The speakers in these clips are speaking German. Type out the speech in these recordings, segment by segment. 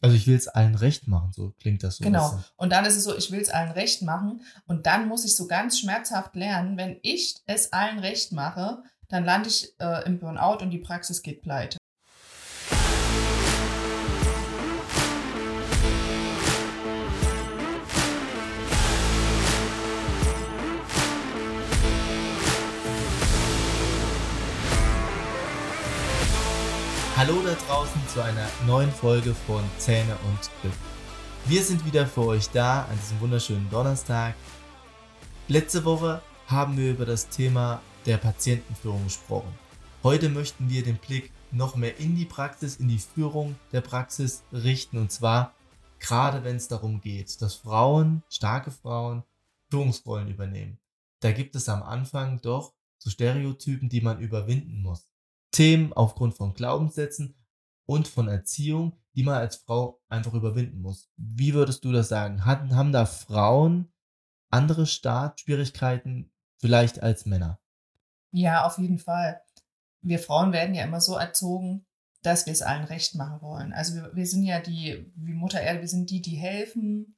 Also ich will es allen recht machen, so klingt das so. Genau. Und dann ist es so, ich will es allen recht machen. Und dann muss ich so ganz schmerzhaft lernen, wenn ich es allen recht mache, dann lande ich äh, im Burnout und die Praxis geht pleite. Hallo da draußen zu einer neuen Folge von Zähne und Glück. Wir sind wieder für euch da an diesem wunderschönen Donnerstag. Letzte Woche haben wir über das Thema der Patientenführung gesprochen. Heute möchten wir den Blick noch mehr in die Praxis, in die Führung der Praxis richten und zwar gerade wenn es darum geht, dass Frauen, starke Frauen, Führungsrollen übernehmen. Da gibt es am Anfang doch so Stereotypen, die man überwinden muss. Themen aufgrund von Glaubenssätzen und von Erziehung, die man als Frau einfach überwinden muss. Wie würdest du das sagen? Hatten, haben da Frauen andere Startschwierigkeiten vielleicht als Männer? Ja, auf jeden Fall. Wir Frauen werden ja immer so erzogen, dass wir es allen recht machen wollen. Also wir, wir sind ja die, wie Mutter Erde, wir sind die, die helfen,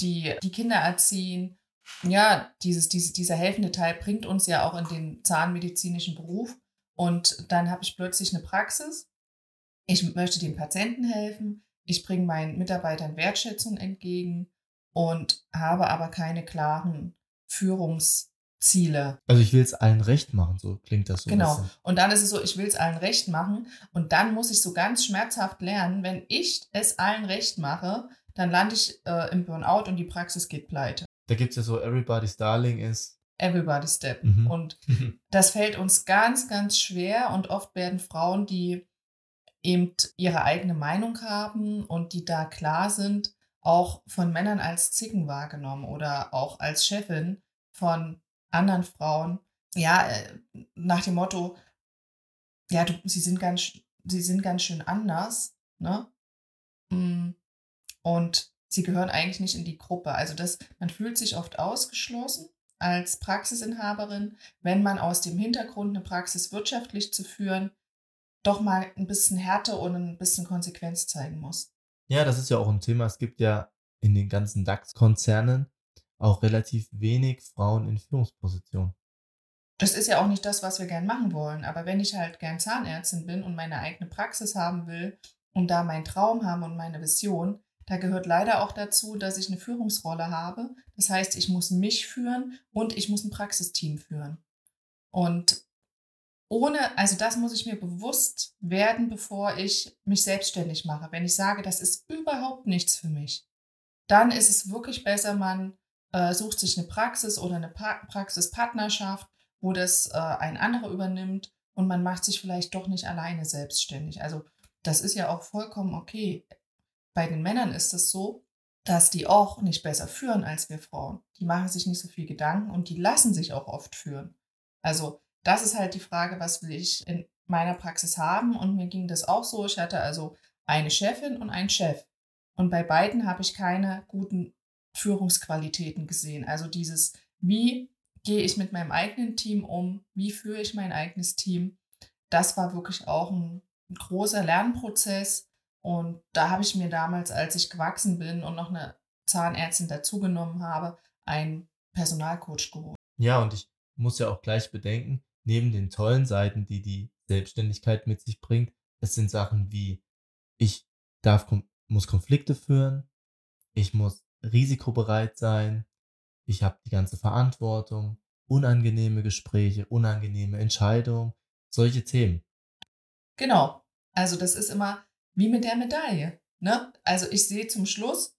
die die Kinder erziehen. Ja, dieses, dieses, dieser helfende Teil bringt uns ja auch in den zahnmedizinischen Beruf. Und dann habe ich plötzlich eine Praxis. Ich möchte den Patienten helfen. Ich bringe meinen Mitarbeitern Wertschätzung entgegen und habe aber keine klaren Führungsziele. Also ich will es allen recht machen, so klingt das so Genau. bisschen. Und dann ist es so, ich will es allen recht machen. Und dann muss ich so ganz schmerzhaft lernen, wenn ich es allen recht mache, dann lande ich äh, im Burnout und die Praxis geht pleite. Da gibt es ja so Everybody's Darling ist. Everybody step. Mhm. Und das fällt uns ganz, ganz schwer. Und oft werden Frauen, die eben ihre eigene Meinung haben und die da klar sind, auch von Männern als Zicken wahrgenommen oder auch als Chefin von anderen Frauen. Ja, äh, nach dem Motto, ja, du, sie sind ganz, sie sind ganz schön anders, ne? Mm, Und sie gehören eigentlich nicht in die Gruppe. Also das, man fühlt sich oft ausgeschlossen als Praxisinhaberin, wenn man aus dem Hintergrund eine Praxis wirtschaftlich zu führen, doch mal ein bisschen Härte und ein bisschen Konsequenz zeigen muss. Ja, das ist ja auch ein Thema. Es gibt ja in den ganzen DAX-Konzernen auch relativ wenig Frauen in Führungspositionen. Das ist ja auch nicht das, was wir gern machen wollen. Aber wenn ich halt gern Zahnärztin bin und meine eigene Praxis haben will und da meinen Traum haben und meine Vision, da gehört leider auch dazu, dass ich eine Führungsrolle habe. Das heißt, ich muss mich führen und ich muss ein Praxisteam führen. Und ohne, also das muss ich mir bewusst werden, bevor ich mich selbstständig mache. Wenn ich sage, das ist überhaupt nichts für mich, dann ist es wirklich besser, man äh, sucht sich eine Praxis oder eine pa Praxispartnerschaft, wo das äh, ein anderer übernimmt und man macht sich vielleicht doch nicht alleine selbstständig. Also das ist ja auch vollkommen okay. Bei den Männern ist es so, dass die auch nicht besser führen als wir Frauen. Die machen sich nicht so viel Gedanken und die lassen sich auch oft führen. Also das ist halt die Frage, was will ich in meiner Praxis haben? Und mir ging das auch so. Ich hatte also eine Chefin und einen Chef. Und bei beiden habe ich keine guten Führungsqualitäten gesehen. Also dieses, wie gehe ich mit meinem eigenen Team um? Wie führe ich mein eigenes Team? Das war wirklich auch ein, großer Lernprozess. Und da habe ich mir damals, als ich gewachsen bin und noch eine Zahnärztin dazugenommen habe, einen Personalcoach geholt. Ja, und ich muss ja auch gleich bedenken, neben den tollen Seiten, die die Selbstständigkeit mit sich bringt, es sind Sachen wie, ich darf, muss Konflikte führen, ich muss risikobereit sein, ich habe die ganze Verantwortung, unangenehme Gespräche, unangenehme Entscheidungen, solche Themen. Genau. Also das ist immer wie mit der Medaille. Ne? Also ich sehe zum Schluss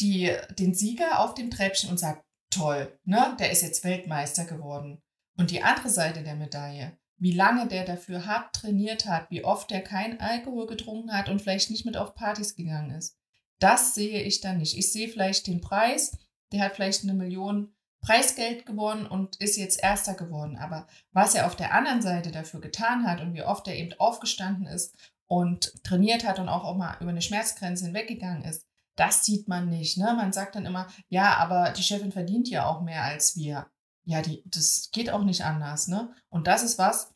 die, den Sieger auf dem Treppchen und sage, toll, ne? der ist jetzt Weltmeister geworden. Und die andere Seite der Medaille, wie lange der dafür hart trainiert hat, wie oft der kein Alkohol getrunken hat und vielleicht nicht mit auf Partys gegangen ist, das sehe ich dann nicht. Ich sehe vielleicht den Preis, der hat vielleicht eine Million Preisgeld gewonnen und ist jetzt Erster geworden. Aber was er auf der anderen Seite dafür getan hat und wie oft er eben aufgestanden ist und trainiert hat und auch, auch mal über eine Schmerzgrenze hinweggegangen ist, das sieht man nicht. Ne? Man sagt dann immer, ja, aber die Chefin verdient ja auch mehr als wir. Ja, die, das geht auch nicht anders. Ne? Und das ist was,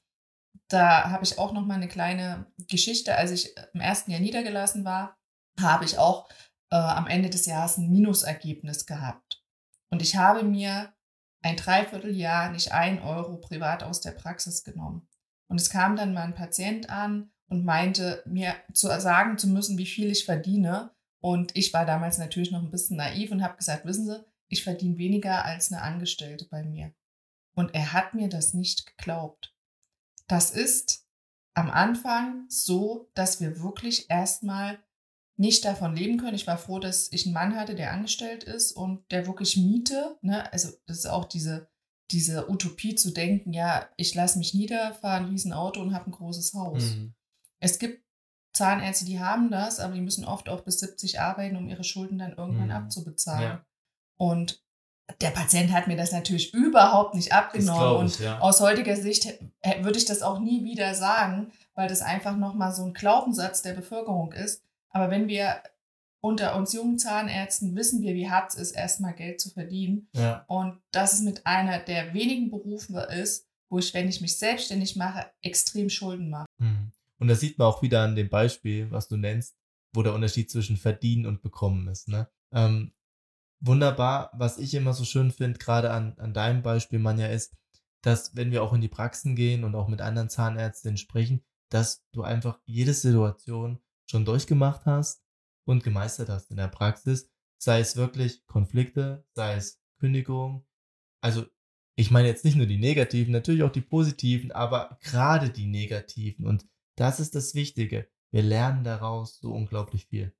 da habe ich auch noch mal eine kleine Geschichte, als ich im ersten Jahr niedergelassen war. habe ich auch äh, am Ende des Jahres ein Minusergebnis gehabt. Und ich habe mir ein Dreivierteljahr nicht ein Euro privat aus der Praxis genommen. Und es kam dann mal ein Patient an und meinte, mir zu sagen zu müssen, wie viel ich verdiene. Und ich war damals natürlich noch ein bisschen naiv und habe gesagt, wissen Sie, ich verdiene weniger als eine Angestellte bei mir. Und er hat mir das nicht geglaubt. Das ist am Anfang so, dass wir wirklich erstmal nicht davon leben können. Ich war froh, dass ich einen Mann hatte, der angestellt ist und der wirklich Miete, ne, also das ist auch diese, diese Utopie zu denken, ja, ich lasse mich nieder, fahre ein Riesenauto und habe ein großes Haus. Mhm. Es gibt Zahnärzte, die haben das, aber die müssen oft auch bis 70 arbeiten, um ihre Schulden dann irgendwann mhm. abzubezahlen. Ja. Und der Patient hat mir das natürlich überhaupt nicht abgenommen. Ich, und ja. aus heutiger Sicht würde ich das auch nie wieder sagen, weil das einfach nochmal so ein Glaubenssatz der Bevölkerung ist. Aber wenn wir unter uns jungen Zahnärzten wissen wir, wie hart es ist, erstmal Geld zu verdienen. Ja. Und das ist mit einer der wenigen Berufe ist, wo ich, wenn ich mich selbstständig mache, extrem Schulden mache. Mhm. Und das sieht man auch wieder an dem Beispiel, was du nennst, wo der Unterschied zwischen verdienen und bekommen ist. Ne? Ähm, wunderbar, was ich immer so schön finde, gerade an, an deinem Beispiel, Manja, ist, dass wenn wir auch in die Praxen gehen und auch mit anderen Zahnärztinnen sprechen, dass du einfach jede Situation schon durchgemacht hast und gemeistert hast in der Praxis, sei es wirklich Konflikte, sei es Kündigung. Also ich meine jetzt nicht nur die negativen, natürlich auch die positiven, aber gerade die negativen. Und das ist das Wichtige. Wir lernen daraus so unglaublich viel.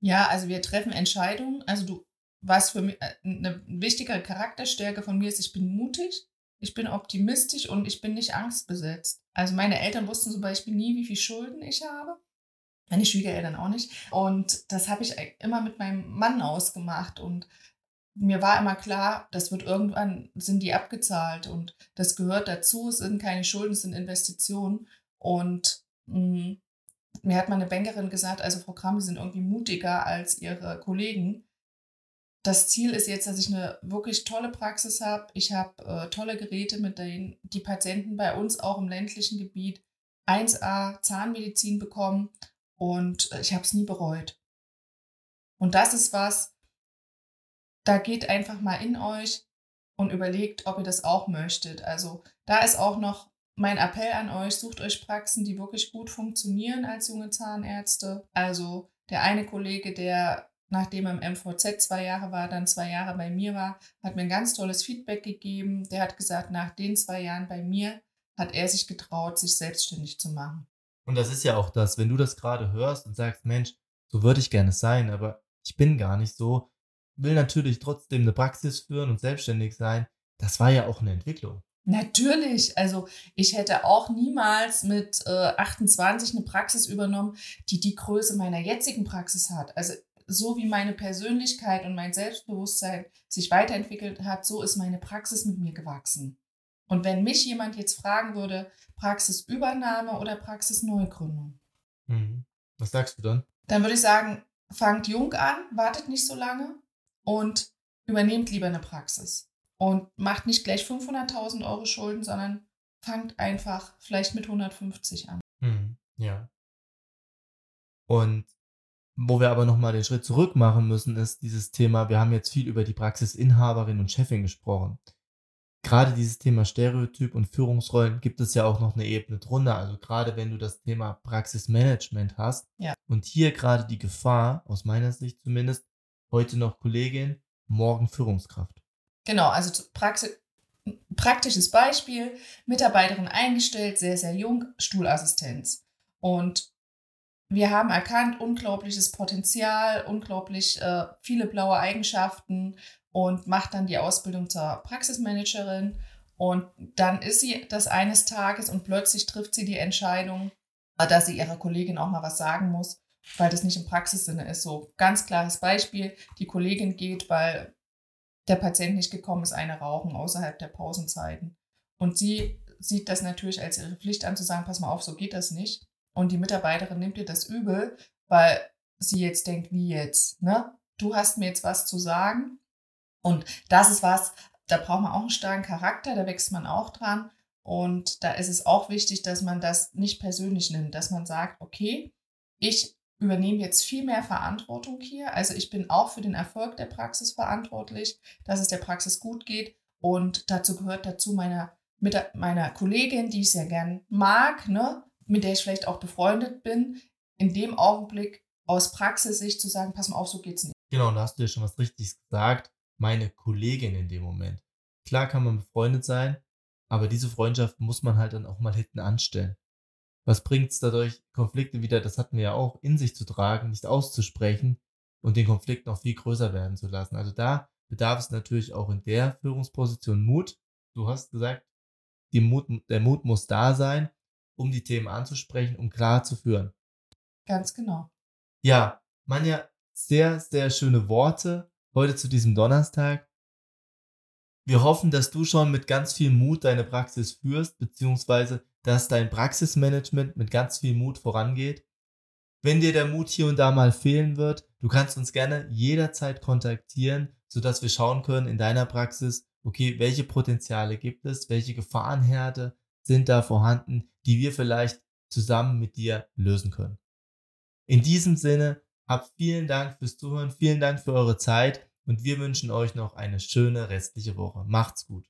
Ja, also wir treffen Entscheidungen. Also du, was für mich äh, eine wichtige Charakterstärke von mir ist, ich bin mutig, ich bin optimistisch und ich bin nicht angstbesetzt. Also meine Eltern wussten zum Beispiel nie, wie viel Schulden ich habe. Meine Schwiegereltern auch nicht. Und das habe ich immer mit meinem Mann ausgemacht. Und mir war immer klar, das wird irgendwann, sind die abgezahlt. Und das gehört dazu. Es sind keine Schulden, es sind Investitionen. Und mh, mm, mir hat meine Bankerin gesagt, also Sie sind irgendwie mutiger als Ihre Kollegen. Das Ziel ist jetzt, dass ich eine wirklich tolle Praxis habe. Ich habe äh, tolle Geräte, mit denen die Patienten bei uns auch im ländlichen Gebiet 1A Zahnmedizin bekommen und ich habe es nie bereut. Und das ist was, da geht einfach mal in euch und überlegt, ob ihr das auch möchtet. Also da ist auch noch mein Appell an euch, sucht euch Praxen, die wirklich gut funktionieren als junge Zahnärzte. Also der eine Kollege, der nachdem er im MVZ zwei Jahre war, dann zwei Jahre bei mir war, hat mir ein ganz tolles Feedback gegeben. Der hat gesagt, nach den zwei Jahren bei mir hat er sich getraut, sich selbstständig zu machen. Und das ist ja auch das, wenn du das gerade hörst und sagst, Mensch, so würde ich gerne sein, aber ich bin gar nicht so, will natürlich trotzdem eine Praxis führen und selbstständig sein. Das war ja auch eine Entwicklung. Natürlich. Also ich hätte auch niemals mit äh, 28 eine Praxis übernommen, die die Größe meiner jetzigen Praxis hat. Also so wie meine Persönlichkeit und mein Selbstbewusstsein sich weiterentwickelt hat, so ist meine Praxis mit mir gewachsen. Und wenn mich jemand jetzt fragen würde, Praxisübernahme oder Praxisneugründung? Mhm. Was sagst du dann? Dann würde ich sagen, fangt jung an, wartet nicht so lange und übernehmt lieber eine Praxis. Und macht nicht gleich 500.000 Euro Schulden, sondern fangt einfach vielleicht mit 150 an. Mhm. Ja. Und wo wir aber nochmal den Schritt zurück machen müssen, ist dieses Thema, wir haben jetzt viel über die Praxisinhaberin und Chefin gesprochen gerade dieses Thema Stereotyp und Führungsrollen gibt es ja auch noch eine Ebene drunter. Also gerade wenn du das Thema Praxismanagement hast ja. und hier gerade die Gefahr, aus meiner Sicht zumindest, heute noch Kollegin, morgen Führungskraft. Genau, also Praxis, praktisches Beispiel, Mitarbeiterin eingestellt, sehr, sehr jung, Stuhlassistenz. Und wir haben erkannt, unglaubliches Potenzial, unglaublich äh, viele blaue Eigenschaften und macht dann die Ausbildung zur Praxismanagerin. Und dann ist sie das eines Tages und plötzlich trifft sie die Entscheidung, dass sie ihrer Kollegin auch mal was sagen muss, weil das nicht im Praxissinne ist. So ganz klares Beispiel. Die Kollegin geht, weil der Patient nicht gekommen ist, eine rauchen außerhalb der Pausenzeiten. Und sie sieht das natürlich als ihre Pflicht an, zu sagen, pass mal auf, so geht das nicht. Und die Mitarbeiterin nimmt ihr das übel, weil sie jetzt denkt, wie jetzt, ne? Du hast mir jetzt was zu sagen und das ist was, da braucht man auch einen starken Charakter, da wächst man auch dran. Und da ist es auch wichtig, dass man das nicht persönlich nimmt, dass man sagt, okay, ich übernehme jetzt viel mehr Verantwortung hier. Also ich bin auch für den Erfolg der Praxis verantwortlich, dass es der Praxis gut geht. Und dazu gehört dazu meiner, mit meiner Kollegin, die ich sehr gern mag, ne, mit der ich vielleicht auch befreundet bin, in dem Augenblick aus Praxissicht zu sagen, pass mal auf, so geht's nicht. Genau, da hast du ja schon was Richtiges gesagt. Meine Kollegin in dem Moment. Klar kann man befreundet sein, aber diese Freundschaft muss man halt dann auch mal hinten anstellen. Was bringt es dadurch, Konflikte wieder, das hatten wir ja auch, in sich zu tragen, nicht auszusprechen und den Konflikt noch viel größer werden zu lassen. Also da bedarf es natürlich auch in der Führungsposition Mut. Du hast gesagt, Mut, der Mut muss da sein, um die Themen anzusprechen, um klar zu führen. Ganz genau. Ja, Manja, sehr, sehr schöne Worte heute zu diesem Donnerstag. Wir hoffen, dass du schon mit ganz viel Mut deine Praxis führst, beziehungsweise dass dein Praxismanagement mit ganz viel Mut vorangeht. Wenn dir der Mut hier und da mal fehlen wird, du kannst uns gerne jederzeit kontaktieren, sodass wir schauen können in deiner Praxis, okay, welche Potenziale gibt es, welche Gefahrenherde sind da vorhanden, die wir vielleicht zusammen mit dir lösen können. In diesem Sinne, habt vielen Dank fürs Zuhören, vielen Dank für eure Zeit und wir wünschen euch noch eine schöne restliche Woche. Macht's gut.